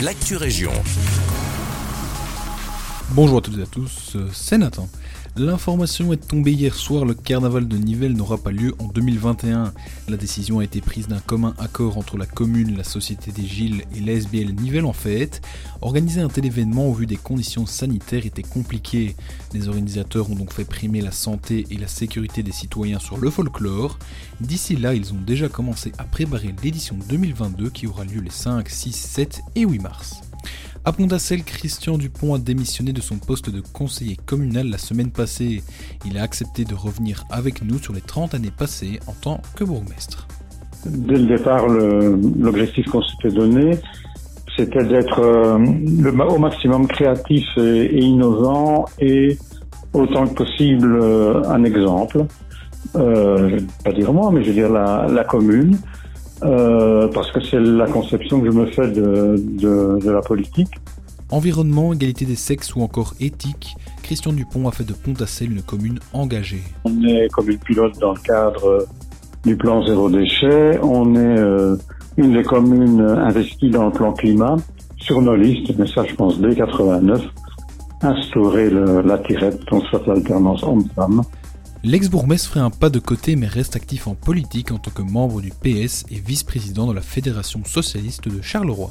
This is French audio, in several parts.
l'actu région. Bonjour à toutes et à tous, euh, c'est Nathan. L'information est tombée hier soir, le carnaval de Nivelles n'aura pas lieu en 2021. La décision a été prise d'un commun accord entre la commune, la Société des Gilles et l'ASBL Nivelles en fait. Organiser un tel événement au vu des conditions sanitaires était compliqué. Les organisateurs ont donc fait primer la santé et la sécurité des citoyens sur le folklore. D'ici là, ils ont déjà commencé à préparer l'édition 2022 qui aura lieu les 5, 6, 7 et 8 mars. À Pondacel, Christian Dupont a démissionné de son poste de conseiller communal la semaine passée. Il a accepté de revenir avec nous sur les 30 années passées en tant que bourgmestre. Dès le départ, l'objectif qu'on s'était donné, c'était d'être euh, au maximum créatif et, innovant et autant que possible euh, un exemple. Euh, je vais pas dire moi, mais je veux dire la commune. Euh, parce que c'est la conception que je me fais de, de, de, la politique. Environnement, égalité des sexes ou encore éthique, Christian Dupont a fait de Pont-à-Celle une commune engagée. On est commune pilote dans le cadre du plan zéro déchet. On est euh, une des communes investies dans le plan climat sur nos listes, mais ça je pense dès 89, instaurer le, la tirette, donc soit l'alternance homme-femme. L'ex-bourgmestre ferait un pas de côté mais reste actif en politique en tant que membre du PS et vice-président de la Fédération socialiste de Charleroi.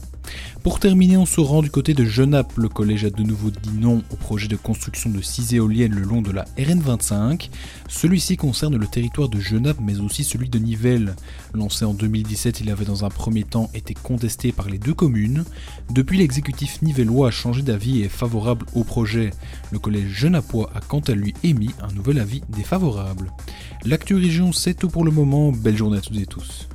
Pour terminer, on se rend du côté de Genappe. Le collège a de nouveau dit non au projet de construction de six éoliennes le long de la RN25. Celui-ci concerne le territoire de Genappe mais aussi celui de Nivelles. Lancé en 2017, il avait dans un premier temps été contesté par les deux communes. Depuis, l'exécutif nivellois a changé d'avis et est favorable au projet. Le collège genappois a quant à lui émis un nouvel avis défavorable. L'actu région, c'est tout pour le moment. Belle journée à toutes et tous.